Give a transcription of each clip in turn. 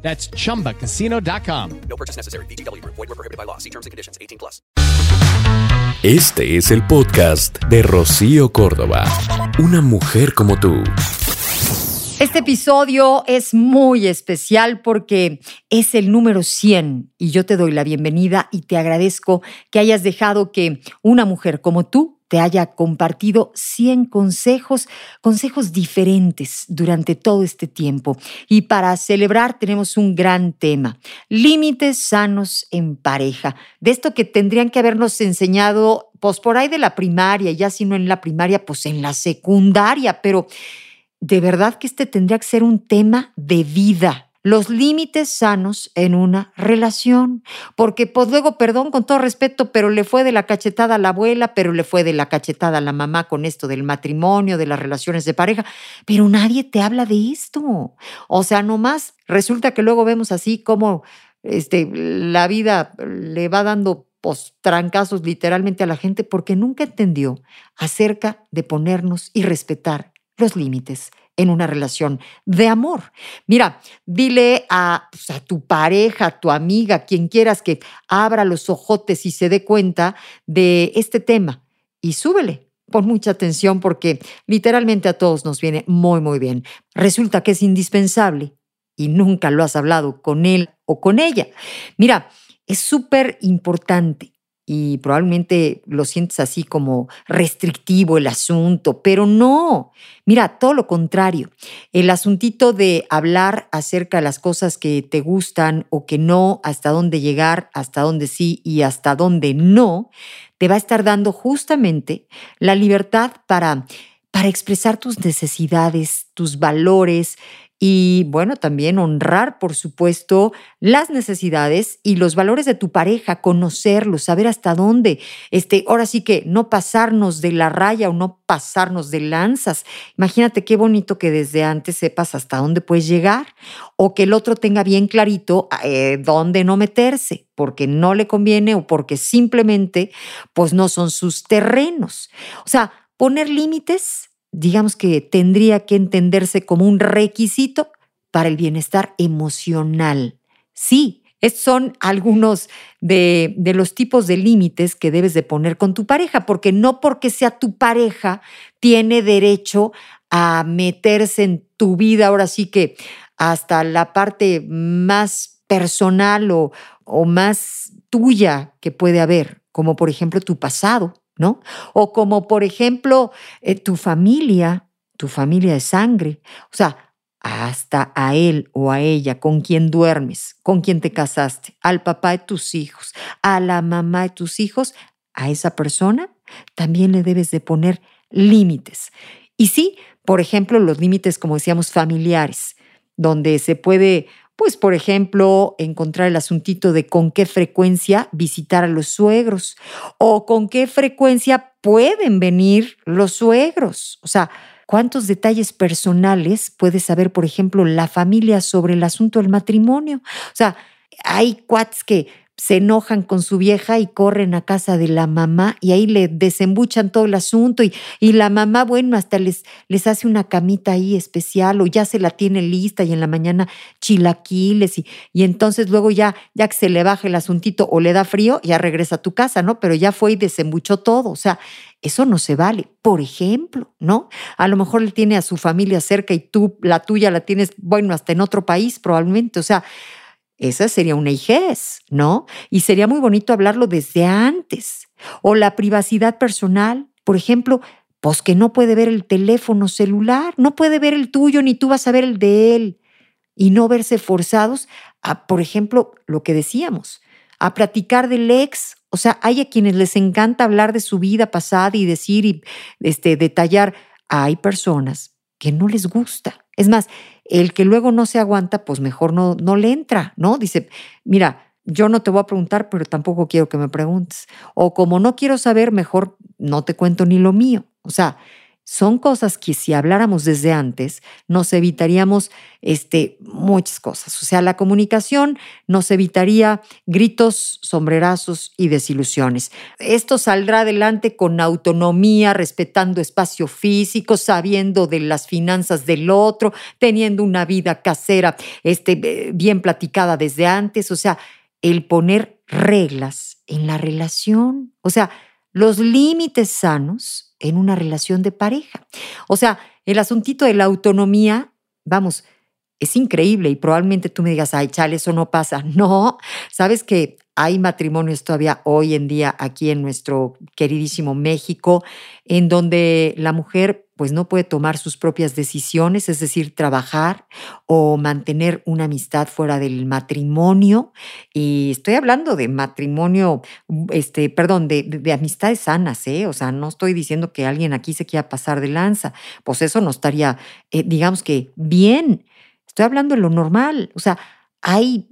That's chumbacasino.com. No purchase necessary. BGW. Void were prohibited by law. See terms and conditions. 18 plus. Este es el podcast de Rocío Córdoba. Una mujer como tú. Este episodio es muy especial porque es el número 100 y yo te doy la bienvenida y te agradezco que hayas dejado que una mujer como tú te haya compartido 100 consejos, consejos diferentes durante todo este tiempo. Y para celebrar tenemos un gran tema, límites sanos en pareja. De esto que tendrían que habernos enseñado, pues por ahí de la primaria, ya si no en la primaria, pues en la secundaria, pero de verdad que este tendría que ser un tema de vida, los límites sanos en una relación. Porque pues luego, perdón con todo respeto, pero le fue de la cachetada a la abuela, pero le fue de la cachetada a la mamá con esto del matrimonio, de las relaciones de pareja, pero nadie te habla de esto. O sea, nomás resulta que luego vemos así como este, la vida le va dando pues, trancazos literalmente a la gente porque nunca entendió acerca de ponernos y respetar los límites en una relación de amor. Mira, dile a, pues, tu pareja, a tu amiga, quien quieras que abra los ojotes y se dé cuenta de este tema y súbele. Pon mucha atención porque literalmente a todos nos viene muy, muy bien. Resulta que es indispensable y nunca lo has hablado con él o con ella. Mira, es súper importante y probablemente lo sientes así como restrictivo el asunto, pero no. Mira, todo lo contrario. El asuntito de hablar acerca de las cosas que te gustan o que no, hasta dónde llegar, hasta dónde sí y hasta dónde no, te va a estar dando justamente la libertad para para expresar tus necesidades, tus valores, y bueno, también honrar, por supuesto, las necesidades y los valores de tu pareja, conocerlos, saber hasta dónde. Este, ahora sí que no pasarnos de la raya o no pasarnos de lanzas. Imagínate qué bonito que desde antes sepas hasta dónde puedes llegar o que el otro tenga bien clarito eh, dónde no meterse, porque no le conviene o porque simplemente pues no son sus terrenos. O sea, poner límites digamos que tendría que entenderse como un requisito para el bienestar emocional. Sí, estos son algunos de, de, los tipos de límites que debes de poner con tu pareja, porque no porque sea tu pareja tiene derecho a meterse en tu vida, ahora sí que hasta la parte más personal o, o más tuya que puede haber, como por ejemplo tu pasado, ¿no? O como, por ejemplo, eh, tu familia, tu familia de sangre. O sea, hasta a él o a ella con quien duermes, con quien te casaste, al papá de tus hijos, a la mamá de tus hijos, a esa persona también le debes de poner límites. Y sí, por ejemplo, los límites, como decíamos, familiares, donde se puede pues, por ejemplo, encontrar el asuntito de con qué frecuencia visitar a los suegros o con qué frecuencia pueden venir los suegros. O sea, cuántos detalles personales puede saber, por ejemplo, la familia sobre el asunto del matrimonio. O sea, hay cuates que se enojan con su vieja y corren a casa de la mamá y ahí le desembuchan todo el asunto y, y, la mamá, bueno, hasta les, les hace una camita ahí especial o ya se la tiene lista y en la mañana chilaquiles y, y entonces luego ya, ya que se le baja el asuntito o le da frío, ya regresa a tu casa, ¿no? Pero ya fue y desembuchó todo, o sea, eso no se vale. Por ejemplo, ¿no? A lo mejor él tiene a su familia cerca y tú, la tuya, la tienes, bueno, hasta en otro país probablemente, o sea, esa sería una hijez, ¿no? Y sería muy bonito hablarlo desde antes. O la privacidad personal, por ejemplo, pues que no puede ver el teléfono celular, no puede ver el tuyo, ni tú vas a ver el de él. Y no verse forzados a, por ejemplo, lo que decíamos, a platicar del ex. O sea, hay a quienes les encanta hablar de su vida pasada y decir y este, detallar. Hay personas que no les gusta. Es más, el que luego no se aguanta, pues mejor no, no le entra, ¿no? Dice, mira, yo no te voy a preguntar, pero tampoco quiero que me preguntes. O como no quiero saber, mejor no te cuento ni lo mío. O sea, son cosas que si habláramos desde antes, nos evitaríamos este, muchas cosas. O sea, la comunicación nos evitaría gritos, sombrerazos y desilusiones. Esto saldrá adelante con autonomía, respetando espacio físico, sabiendo de las finanzas del otro, teniendo una vida casera este, eh, bien platicada desde antes. O sea, el poner reglas en la relación. O sea, los límites sanos en una relación de pareja. O sea, el asuntito de la autonomía, vamos, es increíble y probablemente tú me digas, ay, chale, eso no pasa. No, sabes que hay matrimonios todavía hoy en día aquí en nuestro queridísimo México, en donde la mujer pues no puede tomar sus propias decisiones, es decir, trabajar o mantener una amistad fuera del matrimonio. Y estoy hablando de matrimonio, este, perdón, de, amistades sanas, ¿eh? O sea, no estoy diciendo que alguien aquí se quiera pasar de lanza, pues eso no estaría, eh, digamos que bien. Estoy hablando de lo normal, o sea, hay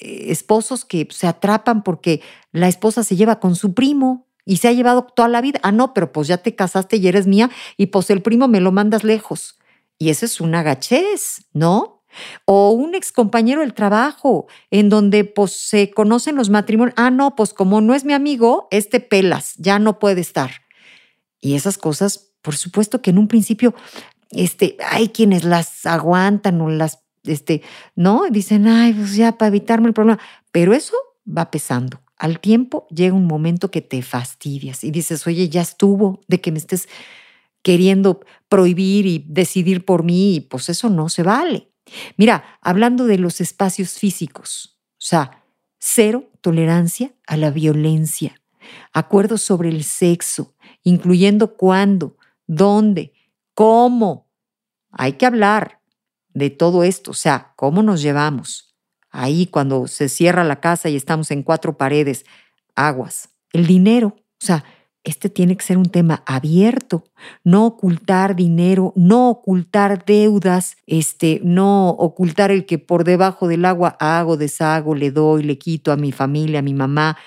esposos que se atrapan porque la esposa se lleva con su primo y se ha llevado toda la vida. Ah, no, pero pues ya te casaste y eres mía y pues el primo me lo mandas lejos. Y eso es una gachez, ¿no? O un ex compañero del trabajo, en donde pues se conocen los matrimonios. Ah, no, pues como no es mi amigo, este pelas, ya no puede estar. Y esas cosas, por supuesto que en un principio, este, hay quienes las aguantan o las, este, ¿no? Dicen, ay, pues ya para evitarme el problema. Pero eso va pesando al tiempo llega un momento que te fastidias y dices, oye, ya estuvo de que me estés queriendo prohibir y decidir por mí, y pues eso no se vale. Mira, hablando de los espacios físicos, o sea, cero tolerancia a la violencia, acuerdos sobre el sexo, incluyendo cuándo, dónde, cómo. Hay que hablar de todo esto, o sea, cómo nos llevamos, ahí cuando se cierra la casa y estamos en cuatro paredes, aguas. El dinero, o sea, este tiene que ser un tema abierto, no ocultar dinero, no ocultar deudas, este, no ocultar el que por debajo del agua hago, deshago, le doy, le quito a mi familia, a mi mamá.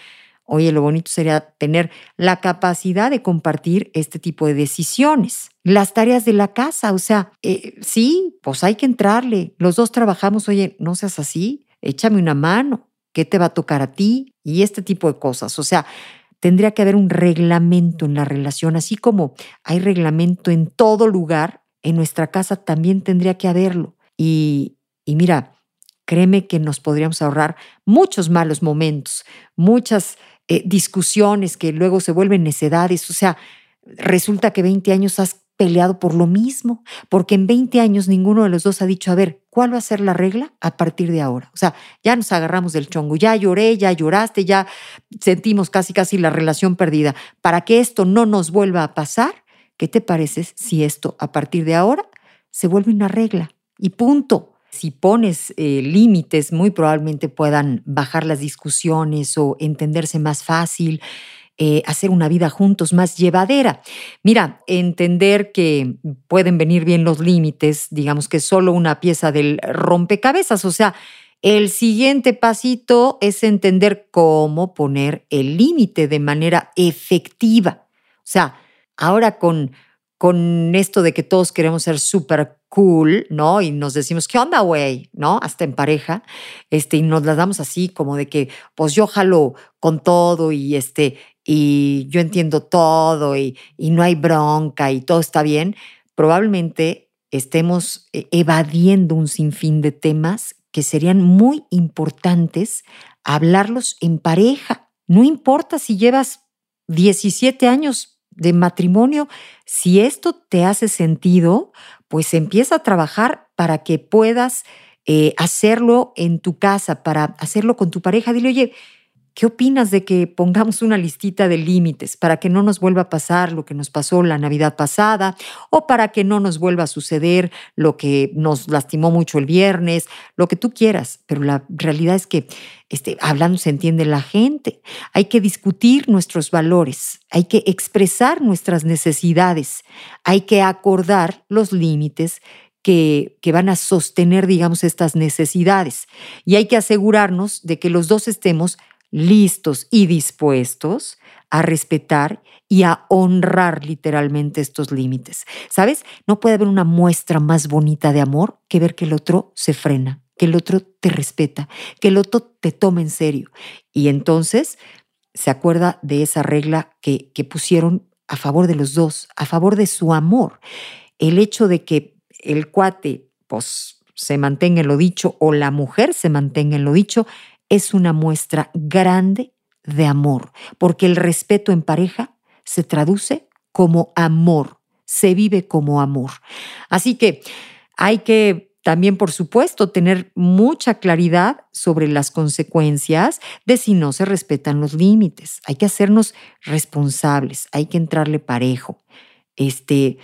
Oye, lo bonito sería tener la capacidad de compartir este tipo de decisiones. Las tareas de la casa, o sea, eh, sí, pues hay que entrarle. Los dos trabajamos, oye, no seas así échame una mano, ¿qué te va a tocar a ti? Y este tipo de cosas. O sea, tendría que haber un reglamento en la relación, así como hay reglamento en todo lugar, en nuestra casa también tendría que haberlo. Y, y mira, créeme que nos podríamos ahorrar muchos malos momentos, muchas eh, discusiones que luego se vuelven necedades. O sea, resulta que 20 años has peleado por lo mismo, porque en 20 años ninguno de los dos ha dicho, a ver, ¿cuál va a ser la regla a partir de ahora? O sea, ya nos agarramos del chongo, ya lloré, ya lloraste, ya sentimos casi casi la relación perdida. Para que esto no nos vuelva a pasar, ¿qué te parece si esto a partir de ahora se vuelve una regla? Y punto. Si pones eh, límites, muy probablemente puedan bajar las discusiones o entenderse más fácil. Eh, hacer una vida juntos más llevadera. Mira, entender que pueden venir bien los límites, digamos que solo una pieza del rompecabezas, o sea, el siguiente pasito es entender cómo poner el límite de manera efectiva. O sea, ahora con, con esto de que todos queremos ser súper cool, ¿no? Y nos decimos, ¿qué onda, güey? ¿No? Hasta en pareja, este, y nos las damos así como de que, pues yo jalo con todo y este, y yo entiendo todo y, no hay bronca y todo está bien, probablemente estemos eh, evadiendo un sinfín de temas que serían muy importantes hablarlos en pareja. No importa si llevas 17 años de matrimonio, si esto te hace sentido, pues empieza a trabajar para que puedas eh, hacerlo en tu casa, para hacerlo con tu pareja. Dile, oye, ¿Qué opinas de que pongamos una listita de límites para que no nos vuelva a pasar lo que nos pasó la Navidad pasada o para que no nos vuelva a suceder lo que nos lastimó mucho el viernes, lo que tú quieras? Pero la realidad es que este, hablando se entiende la gente. Hay que discutir nuestros valores, hay que expresar nuestras necesidades, hay que acordar los límites que, que, van a sostener, digamos, estas necesidades. Y hay que asegurarnos de que los dos estemos listos y dispuestos a respetar y a honrar literalmente estos límites. ¿Sabes? No puede haber una muestra más bonita de amor que ver que el otro se frena, que el otro te respeta, que el otro te toma en serio. Y entonces se acuerda de esa regla que, que pusieron a favor de los dos, a favor de su amor. El hecho de que el cuate pues, se mantenga en lo dicho o la mujer se mantenga en lo dicho es una muestra grande de amor, porque el respeto en pareja se traduce como amor, se vive como amor. Así que hay que también, por supuesto, tener mucha claridad sobre las consecuencias de si no se respetan los límites. Hay que hacernos responsables, hay que entrarle parejo. Este,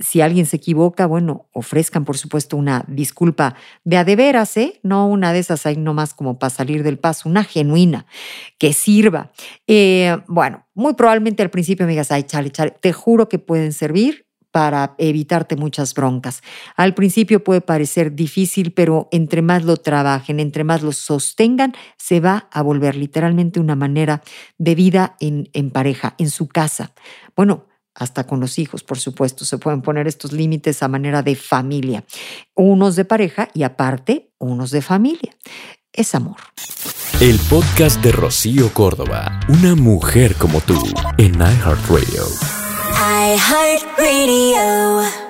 si alguien se equivoca, bueno, ofrezcan por supuesto una disculpa de a de veras, ¿eh? No una de esas ahí nomás como para salir del paso, una genuina, que sirva. Eh, bueno, muy probablemente al principio me digas, ay, chale, chale, te juro que pueden servir para evitarte muchas broncas. Al principio puede parecer difícil, pero entre más lo trabajen, entre más lo sostengan, se va a volver literalmente una manera de vida en, en pareja, en su casa. Bueno, hasta con los hijos, por supuesto, se pueden poner estos límites a manera de familia, unos de pareja y aparte unos de familia. Es amor. El podcast de Rocío Córdoba, una mujer como tú, en iHeartRadio. iHeartRadio.